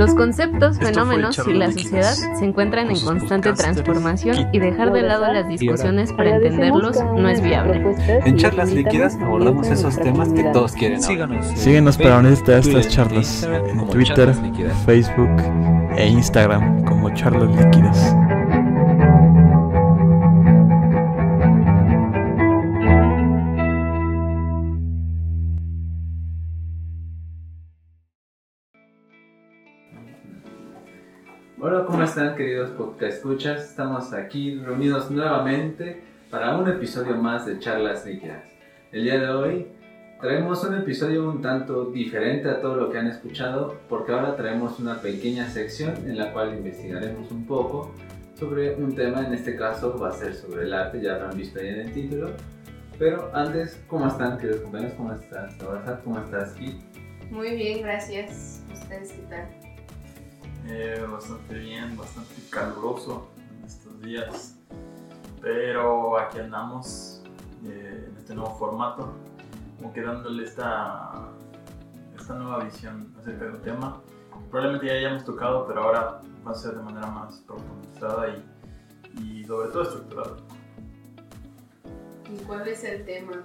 Los conceptos, fenómenos y la sociedad se encuentran en constante transformación y dejar de lado las discusiones para entenderlos no es viable. En charlas líquidas abordamos esos temas que todos quieren. Síganos. Síguenos para unirte a estas charlas en Twitter, Facebook e Instagram como charlas líquidas. ¿Cómo están queridos podcast escuchas? Estamos aquí reunidos nuevamente para un episodio más de Charlas Líquidas. El día de hoy traemos un episodio un tanto diferente a todo lo que han escuchado porque ahora traemos una pequeña sección en la cual investigaremos un poco sobre un tema, en este caso va a ser sobre el arte, ya lo han visto ahí en el título. Pero antes, ¿cómo están queridos compañeros? ¿Cómo estás, ¿Cómo estás, Kit? Muy bien, gracias. ¿Ustedes qué tal? Eh, bastante bien, bastante caluroso en estos días. Pero aquí andamos eh, en este nuevo formato, como que dándole esta, esta nueva visión acerca del tema. Probablemente ya hayamos tocado, pero ahora va a ser de manera más profundizada y, y sobre todo estructurada. ¿Y cuál es el tema?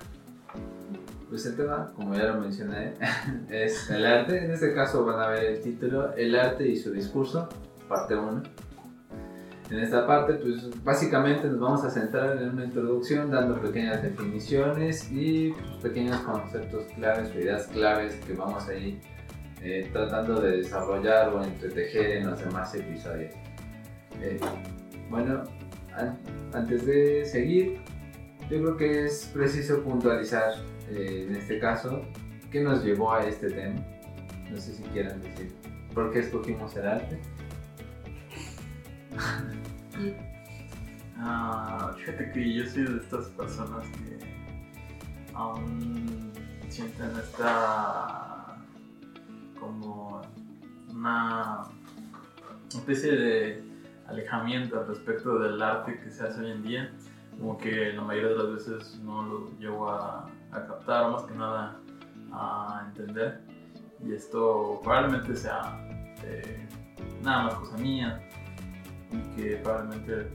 Pues el tema, como ya lo mencioné, es el arte. En este caso van a ver el título, El arte y su discurso, parte 1. En esta parte, pues básicamente nos vamos a centrar en una introducción dando pequeñas definiciones y pequeños conceptos claves o ideas claves que vamos a ir eh, tratando de desarrollar o entretejer en los demás episodios. Eh, bueno, antes de seguir, yo creo que es preciso puntualizar eh, en este caso, ¿qué nos llevó a este tema? No sé si quieran decir. ¿Por qué escogimos el arte? ah, fíjate que yo soy de estas personas que aún sienten esta como una especie de alejamiento al respecto del arte que se hace hoy en día como que la mayoría de las veces no lo llevo a, captar, más que nada a entender. Y esto probablemente sea eh, nada más cosa mía y que probablemente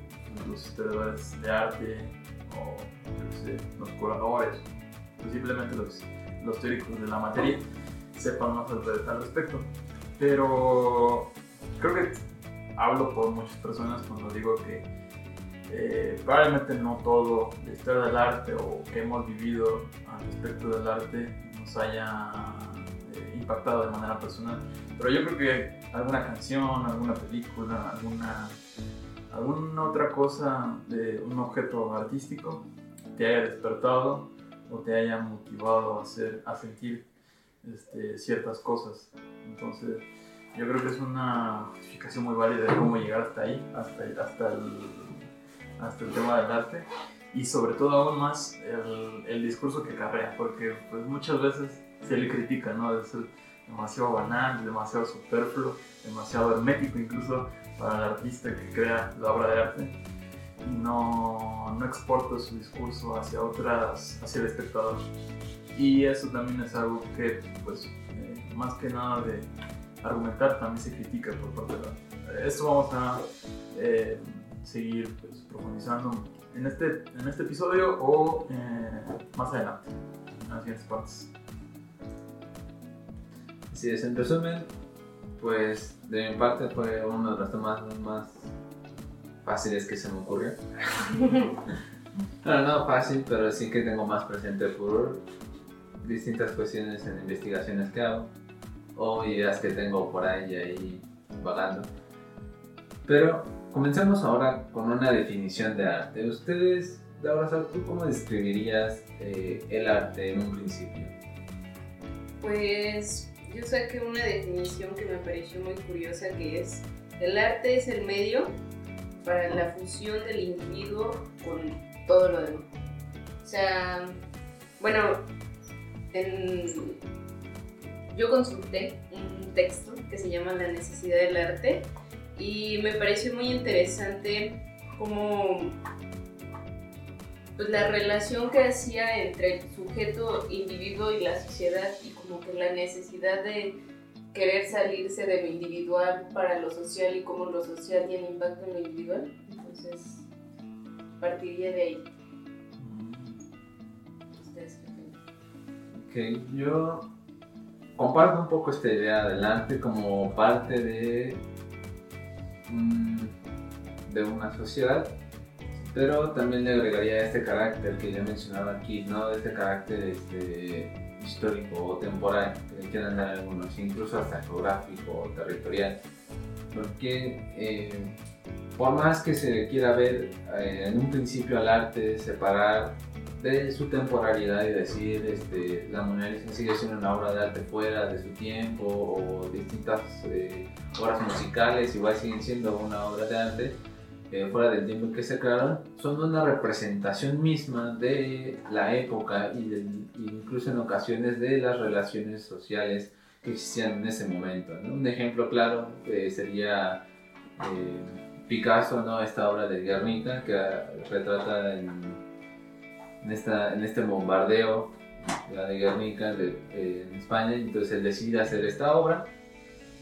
los historiadores de arte o los curadores, posiblemente los, los teóricos de la materia sepan más al respecto. Pero creo que hablo por muchas personas cuando digo que eh, probablemente no todo la historia del arte o que hemos vivido al respecto del arte nos haya eh, impactado de manera personal, pero yo creo que alguna canción, alguna película, alguna, alguna otra cosa de un objeto artístico te haya despertado o te haya motivado a, hacer, a sentir este, ciertas cosas. Entonces, yo creo que es una justificación muy válida de cómo llegar hasta ahí, hasta, hasta el hasta el tema del arte y sobre todo aún más el, el discurso que carrea, porque pues muchas veces se le critica, ¿no? Ser demasiado banal, demasiado superfluo, demasiado hermético incluso para el artista que crea la obra de arte y no, no exporta su discurso hacia otras, hacia el espectador. Y eso también es algo que, pues, eh, más que nada de argumentar, también se critica por parte de la... Esto vamos a eh, seguir pues, profundizando en este, en este episodio o eh, más adelante, en las siguientes partes. Así es, en resumen, pues de mi parte fue uno de los temas más fáciles que se me ocurrió. no, no fácil, pero sí que tengo más presente por distintas cuestiones en investigaciones que hago o ideas que tengo por ahí ahí vagando. Pero Comencemos ahora con una definición de arte. Ustedes, Laura, ¿tú cómo describirías eh, el arte en un principio? Pues yo saqué una definición que me pareció muy curiosa que es el arte es el medio para la fusión del individuo con todo lo demás. O sea, bueno, yo consulté un texto que se llama La necesidad del arte y me pareció muy interesante como pues, la relación que hacía entre el sujeto individuo y la sociedad y como que la necesidad de querer salirse de lo individual para lo social y cómo lo social tiene impacto en lo individual. Entonces, partiría de ahí. ¿Ustedes Ok, yo comparto un poco esta idea del arte como parte de, de una sociedad, pero también le agregaría este carácter que ya mencionaba aquí, ¿no? Este carácter este, histórico o temporal que quieran dar algunos, incluso hasta geográfico o territorial, porque eh, por más que se quiera ver eh, en un principio al arte separar de su temporalidad y decir este, la Mona Lisa sigue siendo una obra de arte fuera de su tiempo o distintas eh, obras musicales igual siguen siendo una obra de arte eh, fuera del tiempo que se crearon son una representación misma de la época y incluso en ocasiones de las relaciones sociales que existían en ese momento. Un ejemplo claro eh, sería Picasso, ¿no? esta obra de Guernica que retrata en en, esta, en este bombardeo de Guernica en España, entonces él decide hacer esta obra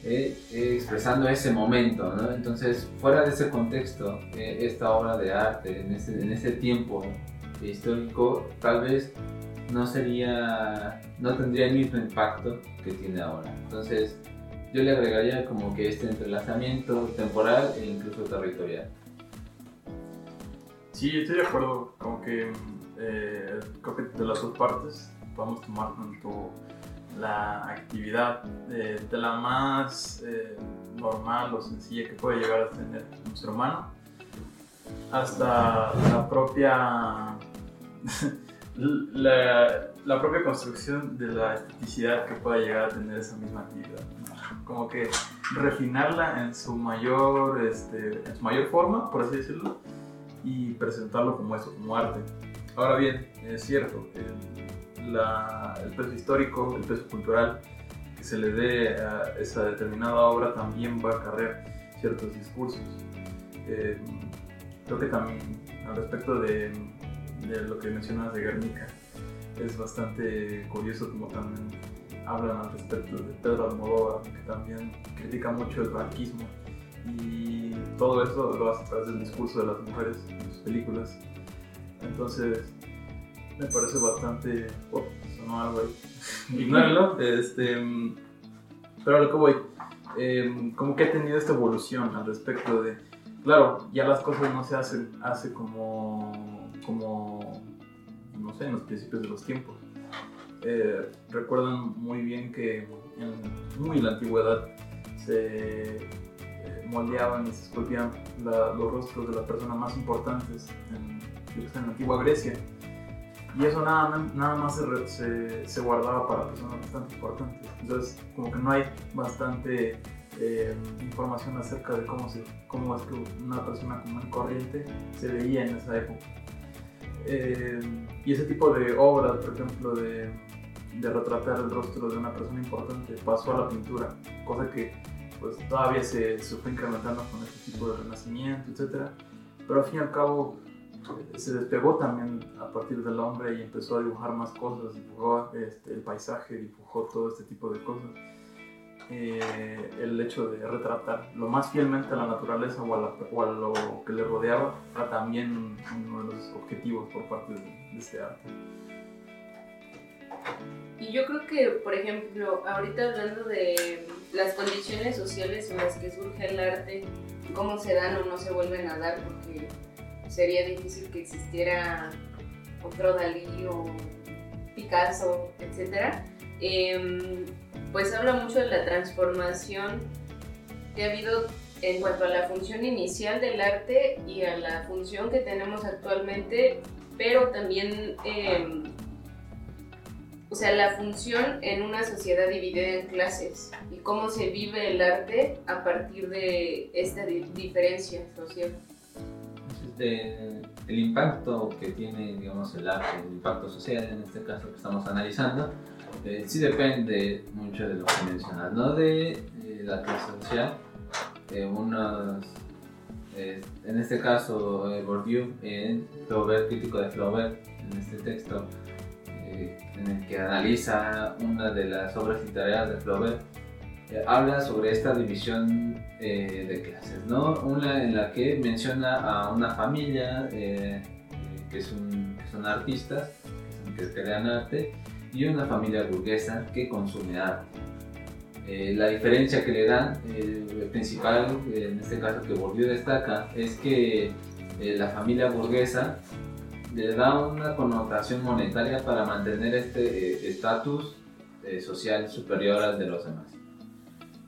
eh, eh, expresando ese momento, ¿no? entonces fuera de ese contexto, eh, esta obra de arte en ese, en ese tiempo histórico tal vez no sería, no tendría el mismo impacto que tiene ahora, entonces yo le agregaría como que este entrelazamiento temporal e incluso territorial. Sí, estoy de acuerdo, como que eh, creo que de las dos partes podemos tomar tanto la actividad de, la más eh, normal o sencilla que puede llegar a tener un ser humano hasta la propia la, la, propia construcción de la esteticidad que pueda llegar a tener esa misma actividad. Como que refinarla en su mayor este, en su mayor forma por así decirlo y presentarlo como eso como arte Ahora bien, es cierto, el, el peso histórico, el peso cultural que se le dé a esa determinada obra también va a cargar ciertos discursos. Eh, creo que también al respecto de, lo que mencionas de Guernica, es bastante curioso como también hablan al respecto de Pedro Almodóvar, que también critica mucho el franquismo y todo eso lo hace a través del discurso de las mujeres en sus películas. Entonces, me parece bastante. Oh, sonó algo ahí. Ignóralo. Este, pero a lo que voy, em, como que ha tenido esta evolución al respecto de. Claro, ya las cosas no se hacen hace como. como. no sé, en los principios de los tiempos. Eh, recuerdan muy bien que en muy la antigüedad se eh, moldeaban y se esculpían los rostros de las personas más importantes en en la antigua Grecia. Y eso nada, nada más se, se, guardaba para personas bastante importantes. Entonces, como que no hay bastante eh, información acerca de cómo, se, cómo es que una persona común y corriente se veía en esa época. Eh, y ese tipo de obras, por ejemplo, de, de, retratar el rostro de una persona importante, pasó a la pintura, cosa que pues, todavía se, se fue incrementando con este tipo de renacimiento, etc. Pero al fin y al cabo, se despegó también a partir del hombre y empezó a dibujar más cosas, dibujó este, el paisaje, dibujó todo este tipo de cosas. Eh, el hecho de retratar lo más fielmente a la naturaleza o a, lo que le rodeaba era también uno de los objetivos por parte de, este arte. Y yo creo que, por ejemplo, ahorita hablando de las condiciones sociales en las que surge el arte, cómo se dan o no se vuelven a dar, porque sería difícil que existiera otro Dalí o Picasso, etc. Em, pues habla mucho de la transformación que ha habido en cuanto a la función inicial del arte y a la función que tenemos actualmente, pero también, em, o sea, la función en una sociedad dividida en clases y cómo se vive el arte a partir de esta diferencia social el impacto que tiene digamos, el arte, el impacto social en este caso que estamos analizando, eh, sí depende mucho de lo que mencionas, ¿no? de eh, la clase social. Eh, en este caso, Bourdieu, Flaubert, crítico de Flaubert, en este texto, en el que analiza una de las obras literarias de Flaubert, habla sobre esta división eh, de clases, ¿no? Una en la que menciona a una familia que, son artistas, que crean arte, y una familia burguesa que consume arte. la diferencia que le dan, el principal, en este caso que Bourdieu destaca, es que la familia burguesa le da una connotación monetaria para mantener este estatus social superior al de los demás.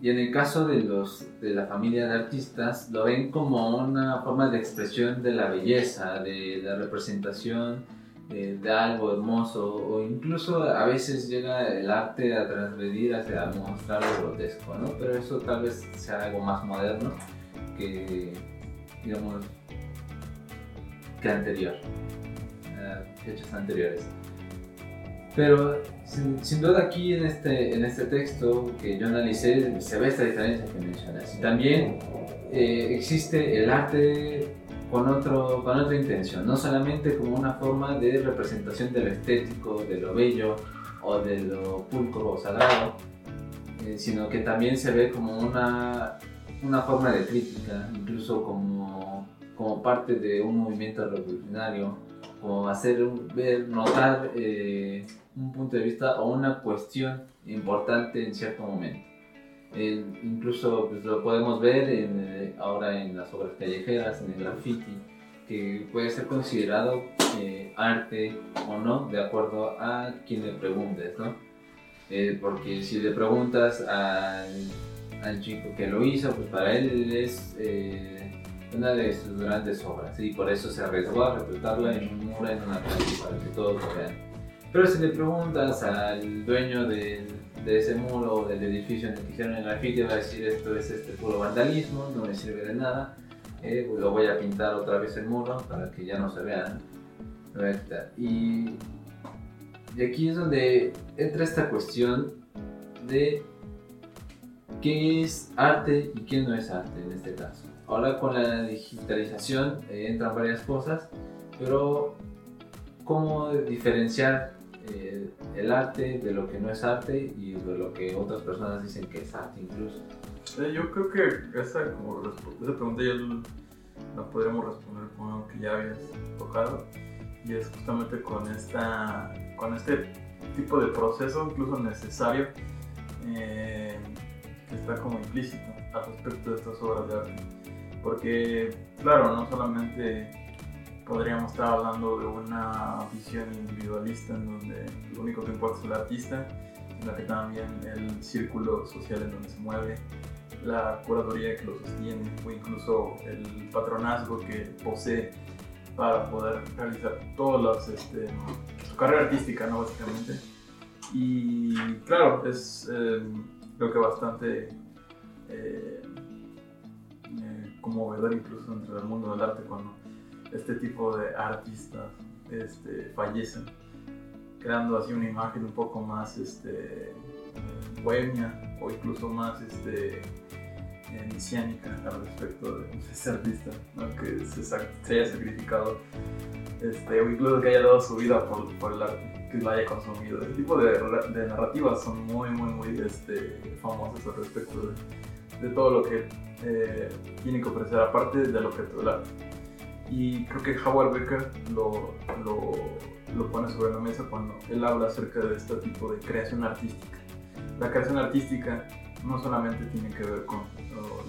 Y en el caso de, los, de la familia de artistas, lo ven como una forma de expresión de la belleza, de la representación de, algo hermoso, o incluso a veces llega el arte a transgredir hacia mostrar lo grotesco, ¿no? Pero eso tal vez sea algo más moderno que, digamos, que anterior, hechos anteriores. Pero sin, duda aquí en este, en este texto que yo analicé se ve esta diferencia que mencionas. Y también eh, existe el arte con, otro, con otra intención, no solamente como una forma de representación de lo estético, de lo bello o de lo pulcro o sagrado, eh, sino que también se ve como una, una forma de crítica, incluso como, como parte de un movimiento revolucionario, como hacer ver, notar eh, un punto de vista o una cuestión importante en cierto momento. incluso pues, lo podemos ver eh, ahora en las obras callejeras, en el graffiti, que puede ser considerado eh, arte o no, de acuerdo a quien le preguntes, ¿no? Eh, porque si le preguntas al, al, chico que lo hizo, pues para él es una de sus grandes obras y por eso se arriesgó a representarla en un muro, en una calle, para que todos lo vean. Pero si le preguntas al dueño de, de ese muro o del edificio en el que hicieron el graffiti, va a decir esto es este puro vandalismo, no me sirve de nada, eh, lo voy a pintar otra vez el muro para que ya no se vean. Y, y aquí es donde entra esta cuestión de qué es arte y qué no es arte en este caso. Ahora con la digitalización eh, entran varias cosas, pero cómo diferenciar eh, el arte de lo que no es arte y de lo que otras personas dicen que es arte incluso. yo creo que esa, como, esa pregunta ya la podríamos responder con algo que ya habías tocado y es justamente con, esta, con este tipo de proceso incluso necesario eh, que está como implícito al respecto de estas obras de arte. Porque, claro, no solamente podríamos estar hablando de una visión individualista en donde lo único que importa es el artista, sino que también el círculo social en donde se mueve, la curaduría que lo sostiene o incluso el patronazgo que posee para poder realizar todas este, su carrera artística, ¿no? Básicamente. Y claro, es eh, que bastante eh, conmovedor incluso dentro del mundo del arte cuando este tipo de artistas este, fallecen, creando así una imagen un poco más este, bohemia o incluso más este, mesiánica al respecto de ese artista, que se, haya sacrificado este, o incluso que haya dado su vida por, el arte, que lo haya consumido. Ese tipo de, de narrativas son muy, muy, muy este, famosas al respecto de, de todo lo que eh, tiene que ofrecer, aparte del objeto del arte. Y creo que Howard Becker lo, lo, lo, pone sobre la mesa cuando él habla acerca de este tipo de creación artística. La creación artística no solamente tiene que ver con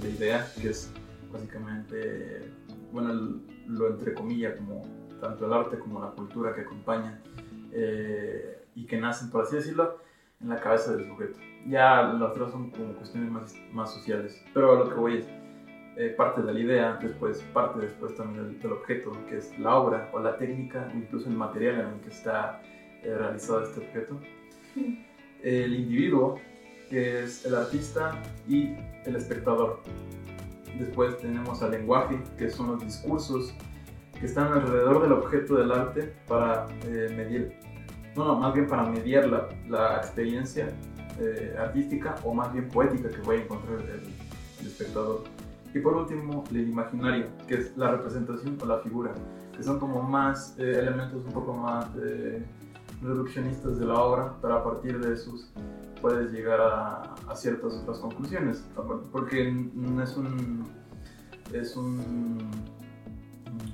la idea, que es básicamente, bueno, lo entre comillas, como tanto el arte como la cultura que acompaña eh, y que nacen, por así decirlo, en la cabeza del sujeto. Ya las otras son como cuestiones más, más sociales, pero lo que voy es eh, parte de la idea, después parte después también del, objeto, que es la obra o la técnica, incluso el material en el que está eh, realizado este objeto. El individuo, que es el artista y el espectador. Después tenemos al lenguaje, que son los discursos que están alrededor del objeto del arte para eh, medir, no, no, más bien para mediar la, la experiencia artística o más bien poética que voy a encontrar el espectador. Y por último, el imaginario, que es la representación o la figura, que son como más eh, elementos un poco más eh, reduccionistas de la obra, pero a partir de sus puedes llegar a, a ciertas otras conclusiones, porque es un, es un,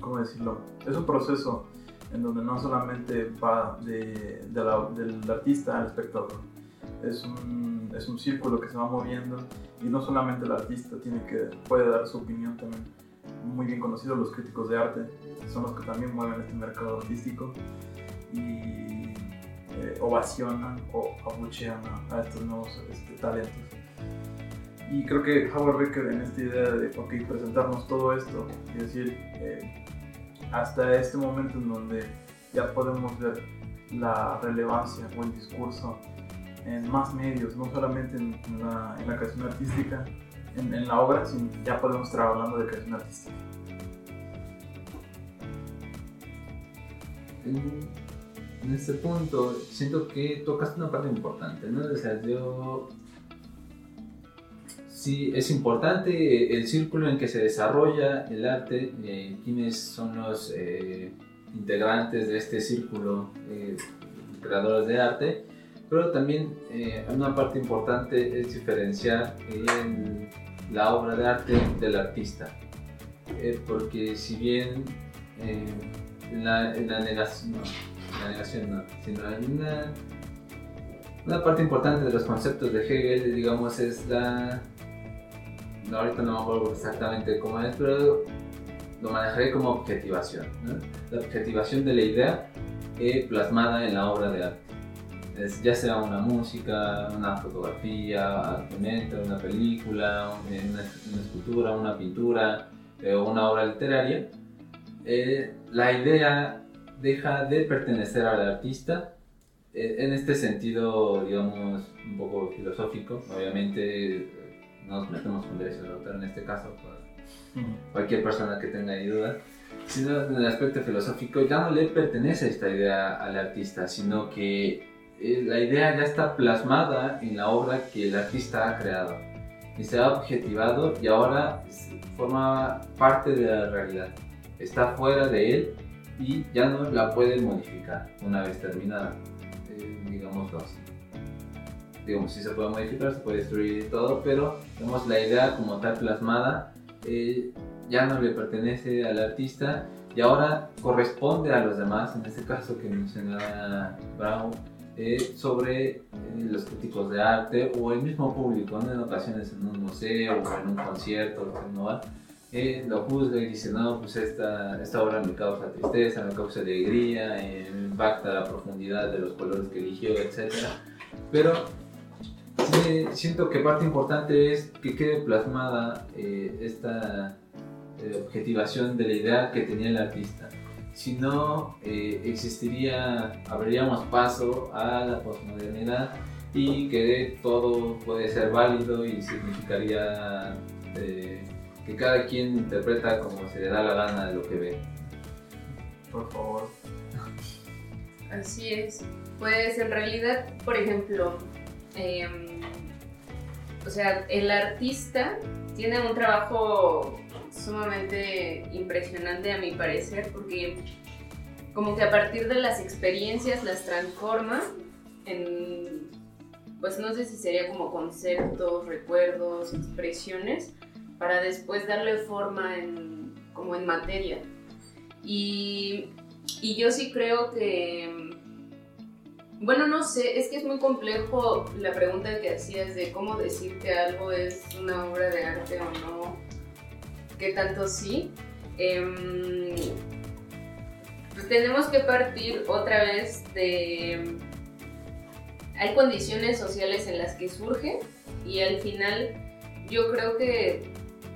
¿cómo decirlo? Es un proceso en donde no solamente va de, del artista al espectador, es un, es un círculo que se va moviendo y no solamente el artista tiene que, puede dar su opinión también. Muy bien conocidos los críticos de arte, son los que también mueven este mercado artístico y eh, ovacionan o abuchean a, estos nuevos este, talentos. Y creo que Howard Becker en esta idea de okay, presentarnos todo esto y decir, eh, hasta este momento en donde ya podemos ver la relevancia o el discurso en más medios, no solamente en, la, creación artística, en, la obra, sino ya podemos estar hablando de creación artística. En, este punto, siento que tocaste una parte importante, ¿no? O sea, yo sí es importante el círculo en que se desarrolla el arte, eh, quiénes son los eh, integrantes de este círculo, eh, creadores de arte, pero también eh, una parte importante es diferenciar la obra de arte del artista, porque si bien la, la, negación, no, la negación no, sino una, una parte importante de los conceptos de Hegel, digamos, es la ahorita no me acuerdo exactamente cómo es, pero lo manejaré como objetivación. La objetivación de la idea eh, plasmada en la obra de arte. Ya sea una música, una fotografía, una película, una, escultura, una pintura eh, o una obra literaria, eh, la idea deja de pertenecer al artista en este sentido, digamos, un poco filosófico. Obviamente no nos metemos con derechos de autor en este caso, pues, cualquier persona que tenga duda, sino en el aspecto filosófico ya no le pertenece esta idea al artista, sino que eh, la idea ya está plasmada en la obra que el artista ha creado. Y se ha objetivado y ahora forma parte de la realidad, está fuera de él y ya no la puede modificar una vez terminada, eh, digámoslo así digamos, sí se puede modificar, se puede destruir todo, pero digamos, la idea como tal plasmada eh, ya no le pertenece al artista y ahora corresponde a los demás, en este caso que mencionaba Brown, eh, sobre eh, los críticos de arte o el mismo público, en ocasiones en un museo o en un concierto, ¿no? lo juzga y dice, no, pues esta, esta obra me causa tristeza, me causa alegría, me impacta la profundidad de los colores que eligió, etc. Pero siento que parte importante es que quede plasmada eh, esta eh, objetivación de la idea que tenía el artista. Si no, eh, existiría, abriríamos paso a la posmodernidad y que todo puede ser válido y significaría que cada quien interpreta como se le da la gana de lo que ve. Por favor. Así es. Pues en realidad, por ejemplo, Em, o sea, el artista tiene un trabajo sumamente impresionante a mi parecer porque como que a partir de las experiencias las transforma en, pues no sé si sería como conceptos, recuerdos, expresiones, para después darle forma en, como en materia. Y, y yo sí creo que bueno, no sé, es que es muy complejo la pregunta que hacías de cómo decir que algo es una obra de arte o no, que tanto sí. Em, pues tenemos que partir otra vez de... Hay condiciones sociales en las que surge y al final yo creo que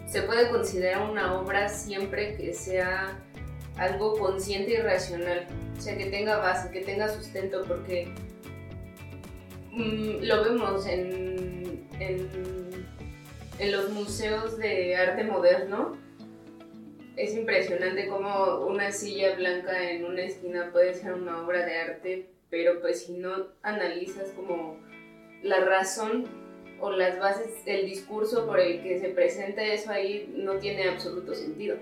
se puede considerar una obra siempre que sea algo consciente y racional, o sea, que tenga base, que tenga sustento, porque mm, lo vemos en, en, los museos de arte moderno. Es impresionante cómo una silla blanca en una esquina puede ser una obra de arte, pero pues si no analizas como la razón o las bases del discurso por el que se presenta eso ahí, no tiene absoluto sentido.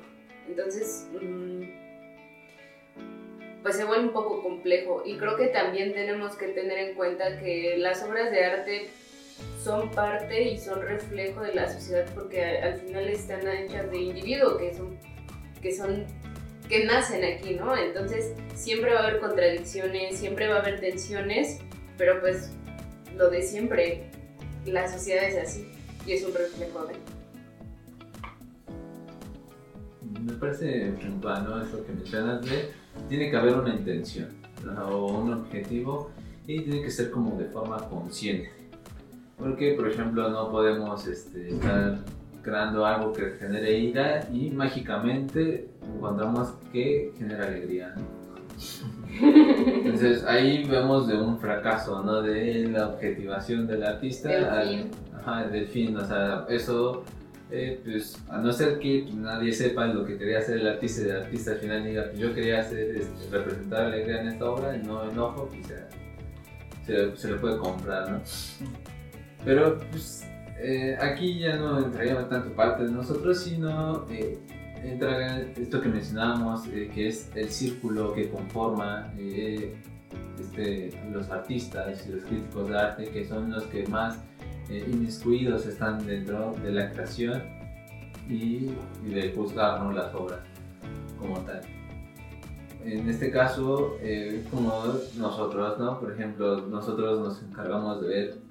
Entonces, mm, pues se vuelve un poco complejo y creo que también tenemos que tener en cuenta que las obras de arte son parte y son reflejo de la sociedad porque al final están hechas de individuos que son, que son, que nacen aquí, ¿no? Entonces siempre va a haber contradicciones, siempre va a haber tensiones, pero pues lo de siempre, la sociedad es así y es un reflejo de... Me parece puntual, ¿no? Eso que mencionas de, tiene que haber una intención o un objetivo y tiene que ser como de forma consciente porque, por ejemplo, no podemos este, estar creando algo que genere ira y mágicamente encontramos que genera alegría. Entonces ahí vemos de un fracaso, ¿no? De la objetivación del artista al, ajá, del fin, o sea, eso, eh, pues a no ser que nadie sepa lo que quería hacer el artista y el artista al final diga, pues yo quería hacer, este, representar alegría en esta obra y no enojo, pues se, se le puede comprar, ¿no? Pero pues, eh, aquí ya no entraría tanto parte de nosotros, sino eh, entra esto que mencionábamos, eh, que es el círculo que conforma este, los artistas y los críticos de arte, que son los que más inmiscuidos están dentro de la creación y, y de juzgar las obras como tal. En este caso, como nosotros, ¿no? Por ejemplo, nosotros nos encargamos de ver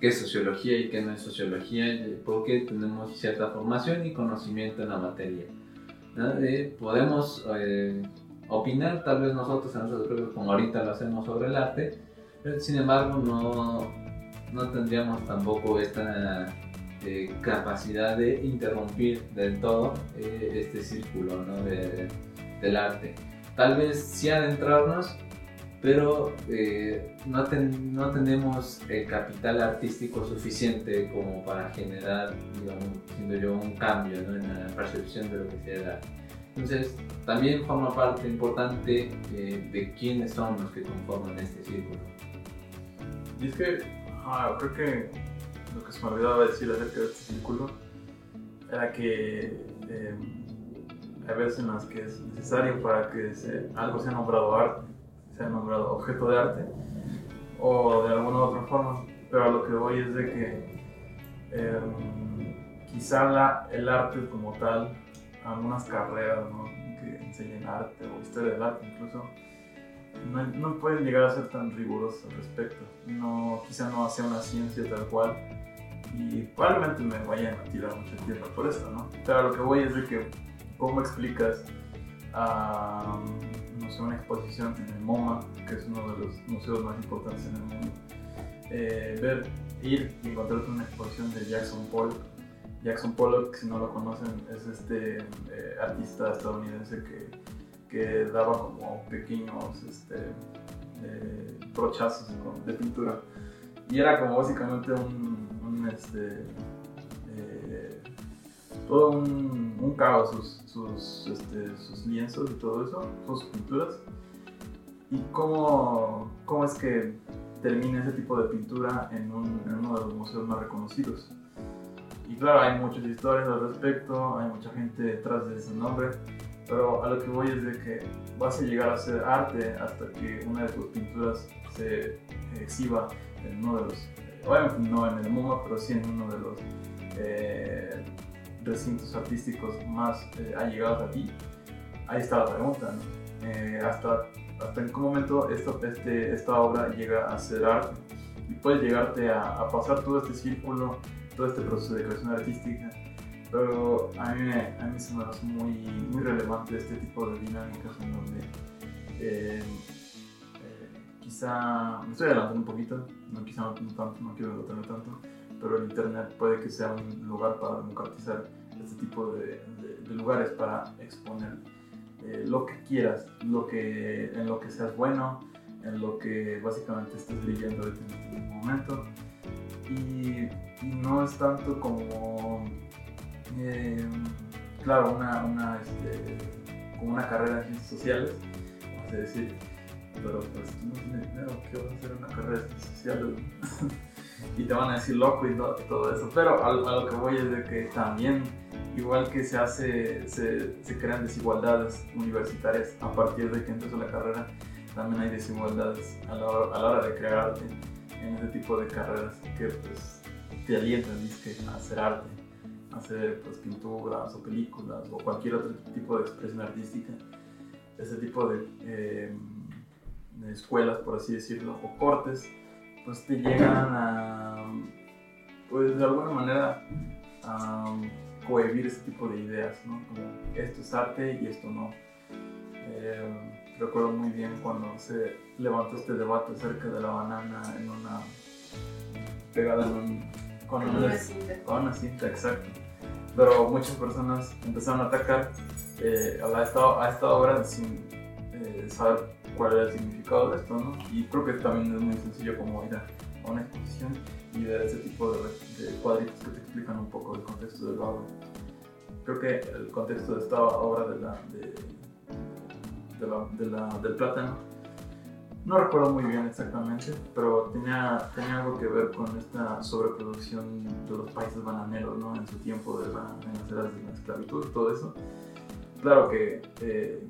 qué es sociología y qué no es sociología, porque tenemos cierta formación y conocimiento en la materia. podemos eh, opinar, tal vez nosotros, nosotros como ahorita lo hacemos sobre el arte, sin embargo no, no tendríamos tampoco esta eh, capacidad de interrumpir del todo eh, este círculo ¿no? del arte. Tal vez sí adentrarnos, pero eh, no, no, tenemos el capital artístico suficiente como para generar, digamos, yo, un cambio en la percepción de lo que sea el arte. Entonces, también forma parte importante eh, de quiénes son los que conforman este círculo. Y es que, creo que lo que se me olvidaba decir acerca de este círculo era que eh, hay veces en las que es necesario para que algo sea nombrado arte sea nombrado objeto de arte o de alguna otra forma. Pero a lo que voy es de que em, quizá la, el arte como tal, algunas carreras que enseñan arte o historia del arte incluso, no, no, pueden llegar a ser tan rigurosos al respecto. No, quizá no sea una ciencia tal cual. Y probablemente me vayan a tirar mucha tierra por esto, ¿no? Pero a lo que voy es de que, ¿cómo explicas a una exposición en el MoMA, que es uno de los museos más importantes en el mundo. Eh, ver, ir y encontrarte una exposición de Jackson Pollock. Jackson Pollock, si no lo conocen, es este eh, artista estadounidense que, que, daba como pequeños este, eh, brochazos de pintura. Y era como básicamente un, un este, todo un, un caos, sus, este, sus, lienzos y todo eso, sus pinturas. Y cómo, cómo es que termina ese tipo de pintura en, un, en, uno de los museos más reconocidos. Y claro, hay muchas historias al respecto, hay mucha gente detrás de ese nombre, pero a lo que voy es de que vas a llegar a hacer arte hasta que una de tus pinturas se exhiba en uno de los, obviamente no en el MoMA, pero sí en uno de los eh, recintos artísticos más eh, allegados a ti, ahí está la pregunta, eh, hasta, hasta en qué momento esto, este, esta obra llega a ser arte. Y puede llegarte a, pasar todo este círculo, todo este proceso de creación artística, pero a mí, a mí se me hace muy, muy relevante este tipo de dinámicas en donde eh, quizá, me estoy adelantando un poquito, no quizá no, tanto, no quiero adelantarme tanto, pero el Internet puede que sea un lugar para democratizar este tipo de, lugares para exponer eh, lo que quieras, lo que, en lo que seas bueno, en lo que básicamente estés leyendo en este momento. Y, no es tanto como, eh, claro, una, una, este, como una carrera en ciencias sociales, vamos a decir, pero pues tú no tienes dinero, ¿qué vas a hacer en una carrera en ciencias sociales? y te van a decir loco y, todo eso. Pero a, lo que voy es de que también, igual que se hace, se, se, crean desigualdades universitarias a partir de que a la carrera, también hay desigualdades a la, hora, a la hora de crear arte en ese tipo de carreras que pues, te alientan a hacer arte, a hacer pues, pinturas o películas o cualquier otro tipo de expresión artística. Ese tipo de, eh, de escuelas, por así decirlo, o cortes, pues te llegan a, pues de alguna manera, a cohibir ese tipo de ideas, ¿no? Como esto es arte y esto no. Eh, recuerdo muy bien cuando se levantó este debate acerca de la banana en una pegada en un, con, una, cinta. Con una cinta, exacto. Pero muchas personas empezaron a atacar eh, a, esta, a, esta, obra sin eh, saber cuál era el significado de esto, ¿no? Y creo que también es muy sencillo como ir a una exposición y ver ese tipo de, cuadritos que te explican un poco el contexto del obra. Creo que el contexto de esta obra de la, de, de la, del plátano. No recuerdo muy bien exactamente, pero tenía, tenía algo que ver con esta sobreproducción de los países bananeros ¿no? en su tiempo de la, en las eras de la esclavitud, todo eso. Claro que eh,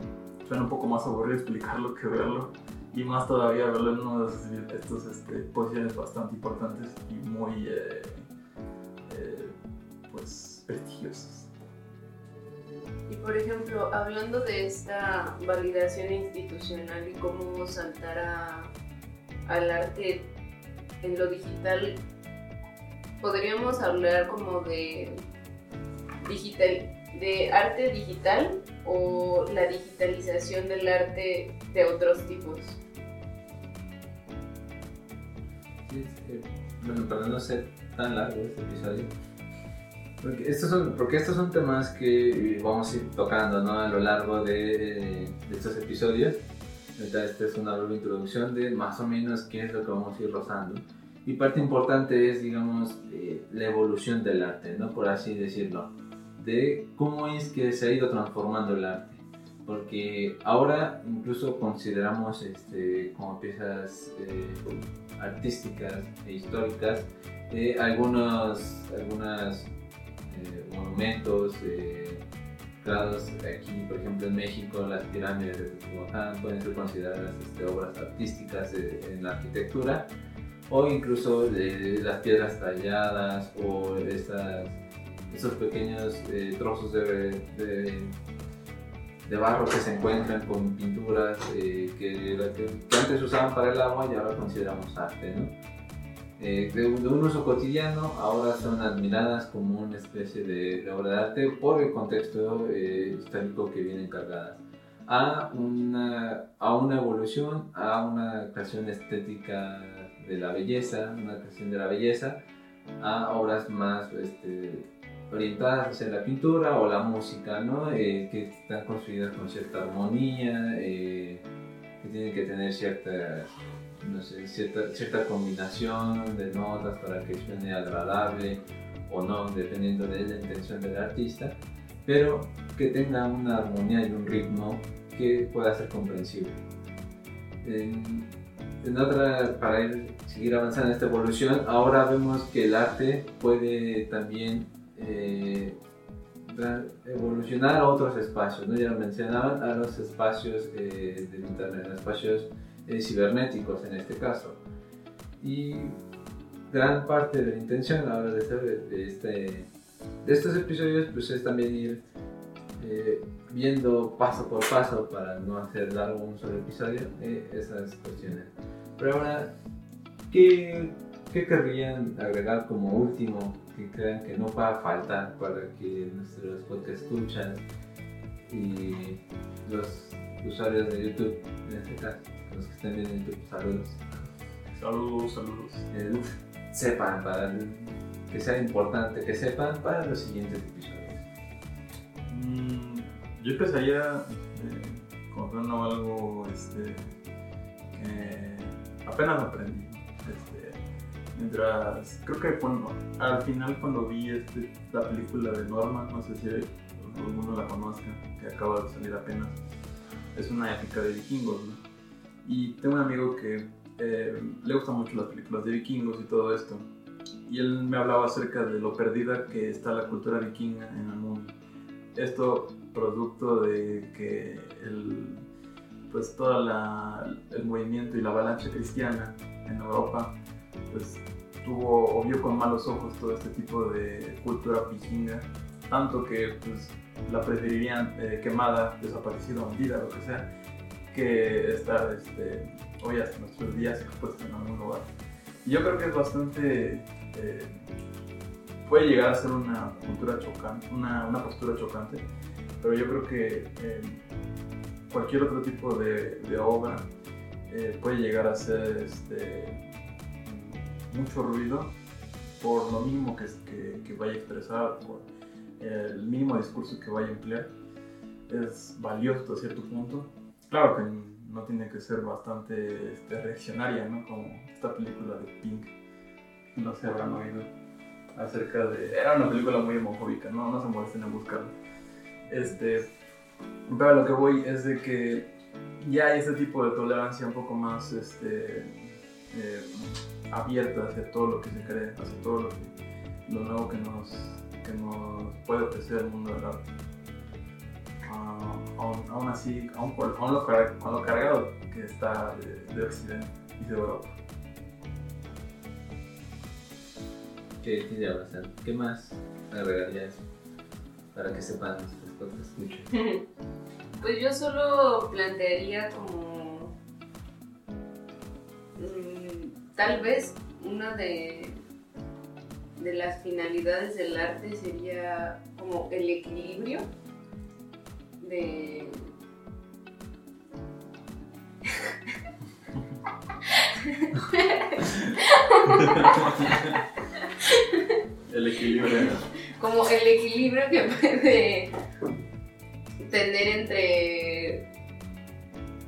suena un poco más aburrido explicarlo que verlo, y más todavía verlo en uno de estos este, posiciones bastante importantes y muy eh, eh, pues prestigiosas. Y por ejemplo, hablando de esta validación institucional y cómo saltar al arte en lo digital, podríamos hablar como de digital, de arte digital o la digitalización del arte de otros tipos. bueno, para no ser tan largo este episodio, porque estos son, porque estos son temas que vamos a ir tocando ¿no? a lo largo de, estos episodios. Esta es una breve introducción de más o menos qué es lo que vamos a ir rozando. Y parte importante es, digamos, eh, la evolución del arte, ¿no? por así decirlo, de cómo es que se ha ido transformando el arte. Porque ahora incluso consideramos este, como piezas eh, artísticas e históricas eh, algunos, algunas eh, monumentos eh, creados aquí, por ejemplo en México, las pirámides de Teotihuacán pueden ser consideradas este, obras artísticas en la arquitectura o incluso las piedras talladas o estas, esos pequeños eh, trozos de, de, barro que se encuentran con pinturas que, que, antes usaban para el agua y ahora consideramos arte. Eh, de, un uso cotidiano, ahora son admiradas como una especie de, obra de arte por el contexto eh, histórico que vienen cargadas. A una, a una evolución, a una creación estética de la belleza, una creación de la belleza, a obras más este, orientadas hacia la pintura o la música, ¿no? Eh, que están construidas con cierta armonía, que tienen que tener cierta no sé, cierta, cierta combinación de notas para que suene agradable o no, dependiendo de la intención del artista, pero que tenga una armonía y un ritmo que pueda ser comprensible. En, otra, para ir, seguir avanzando en esta evolución, ahora vemos que el arte puede también eh, evolucionar a otros espacios, ¿no? ya mencionaban, a los espacios eh, del Internet, a espacios eh, cibernéticos en este caso. Y gran parte de la intención ahora de, este, de, este, estos episodios pues es también ir eh, viendo paso por paso para no hacer largo un solo episodio esas cuestiones. Pero ahora, ¿qué, ¿qué querrían agregar como último que crean que no va a faltar para que nuestros podcast escuchan y los usuarios de YouTube en este caso? los que estén viendo YouTube, saludos. Saludos, saludos. Eh, sepan, para que sea importante, que sepan para los siguientes episodios. Mm, yo empezaría eh, contando algo este, que apenas aprendí. Mientras, creo que cuando, al final cuando vi este, la película de Norma, no sé si todo el mundo la conozca, que acaba de salir apenas, es una épica de vikingos, ¿no? Y tengo un amigo que eh, le gustan mucho las películas de vikingos y todo esto. Y él me hablaba acerca de lo perdida que está la cultura vikinga en el mundo. Esto producto de que el, pues todo el movimiento y la avalancha cristiana en Europa pues tuvo o vio con malos ojos todo este tipo de cultura vikinga, tanto que pues la preferirían eh, quemada, desaparecida, hundida, lo que sea, que estar este, hoy hasta nuestros días expuesta en algún lugar. Y yo creo que es bastante, eh, puede llegar a ser una cultura chocante, una, una postura chocante, pero yo creo que eh, cualquier otro tipo de, obra puede llegar a ser este, mucho ruido por lo mínimo que, vaya a expresar, por el mínimo discurso que vaya a emplear. Es valioso hasta cierto punto. Claro que no tiene que ser bastante este, reaccionaria, ¿no? Como esta película de Pink, no se habrán oído acerca de... Era una película muy homofóbica, no, no se molesten en buscarla. Este, pero a lo que voy es de que ya hay este tipo de tolerancia un poco más este, eh, abierta hacia todo lo que se cree, hacia todo lo, que, lo nuevo que nos, que nos puede ofrecer el mundo del arte. Uh, aún, así, aún, con, lo, lo, cargado que está de, de, Occidente y de Europa. ¿Qué, qué, ¿Qué más agregarías para que sepan nuestros escuchen? pues yo solo plantearía como tal vez una de, de las finalidades del arte sería como el equilibrio de... el equilibrio. Como el equilibrio que puede tener entre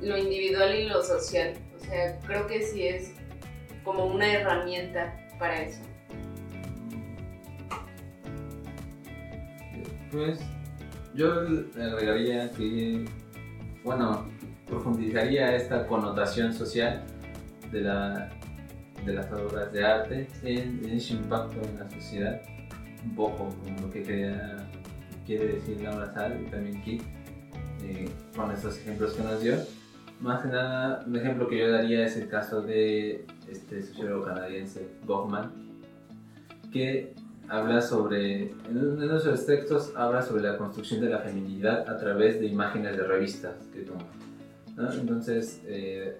lo individual y lo social. O sea, creo que sí es como una herramienta para eso. Pues yo agregaría que, bueno, profundizaría esta connotación social de, la, de las obras de arte en, en su impacto en la sociedad, un poco como lo que quería, quiere decir Laura Sal y también Kit, eh, con estos ejemplos que nos dio. Más que nada, un ejemplo que yo daría es el caso de este sociólogo canadiense Goffman, que habla sobre, en uno de sus textos habla sobre la construcción de la feminidad a través de imágenes de revistas que toma. Entonces, eh,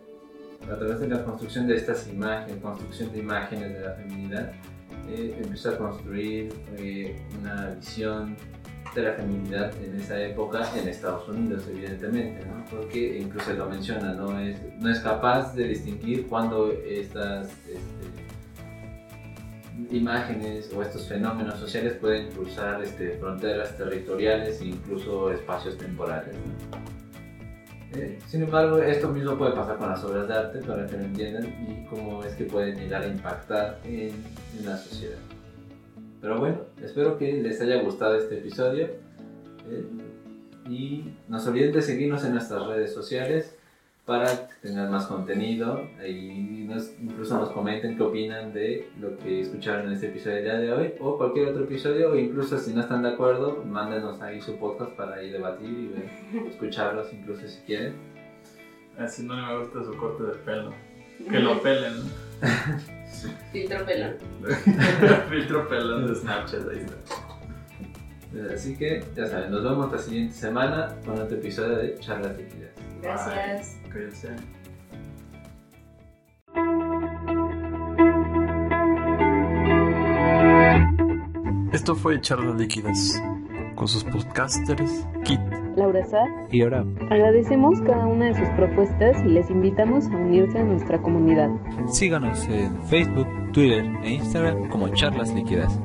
a través de la construcción de estas imágenes, construcción de imágenes de la feminidad, eh, empieza a construir eh, una visión de la feminidad en esa época en Estados Unidos, evidentemente, ¿no? porque incluso lo menciona, no es, no es capaz de distinguir cuando estas este, imágenes o estos fenómenos sociales pueden cruzar este, fronteras territoriales e incluso espacios temporales. Eh, sin embargo, esto mismo puede pasar con las obras de arte para que lo entiendan y cómo es que pueden llegar a impactar en, en la sociedad. Pero bueno, espero que les haya gustado este episodio. Eh, y no se olviden de seguirnos en nuestras redes sociales para que tengan más contenido y nos, incluso nos comenten qué opinan de lo que escucharon en este episodio del día de hoy o cualquier otro episodio o incluso si no están de acuerdo, mándenos ahí su podcast para ir debatir y escucharlos incluso si quieren. Así no me gusta su corte de pelo. Que lo pelen. Filtro pelón. Filtro pelón de Snapchat, ahí está. Así que ya saben, nos vemos la siguiente semana con otro episodio de Charlas Líquidas. Gracias. Cuídense. Esto fue Charlas Líquidas con sus podcasters Kit, Laura Sá y ahora Agradecemos cada una de sus propuestas y les invitamos a unirse a nuestra comunidad. Síganos en Facebook, Twitter e Instagram como Charlas Líquidas.